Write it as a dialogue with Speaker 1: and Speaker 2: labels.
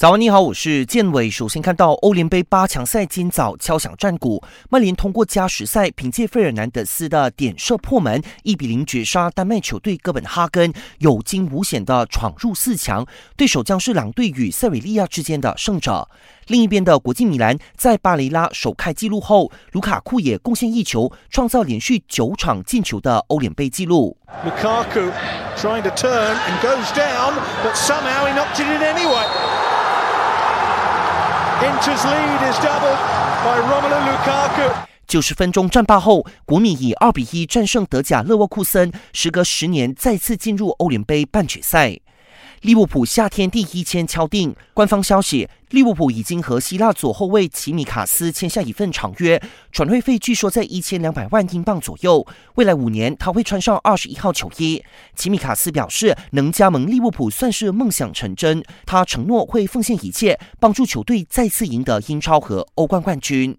Speaker 1: 早安，你好，我是建伟。首先看到欧联杯八强赛今早敲响战鼓，曼联通过加时赛，凭借费尔南德斯的点射破门，一比零绝杀丹麦球队哥本哈根，有惊无险的闯入四强。对手将是两队与塞维利亚之间的胜者。另一边的国际米兰在巴雷拉首开纪录后，卢卡库也贡献一球，创造连续九场进球的欧联杯纪录。Lukaku trying to turn and goes down, but somehow he knocked it in anyway. Inter's lead is doubled by Romelu Lukaku。九十分钟战罢后，国米以二比一战胜德甲勒沃库森，时隔十年再次进入欧联杯半决赛。利物浦夏天第一签敲定，官方消息，利物浦已经和希腊左后卫齐米卡斯签下一份长约，转会费据说在一千两百万英镑左右，未来五年他会穿上二十一号球衣。齐米卡斯表示，能加盟利物浦算是梦想成真，他承诺会奉献一切，帮助球队再次赢得英超和欧冠冠军。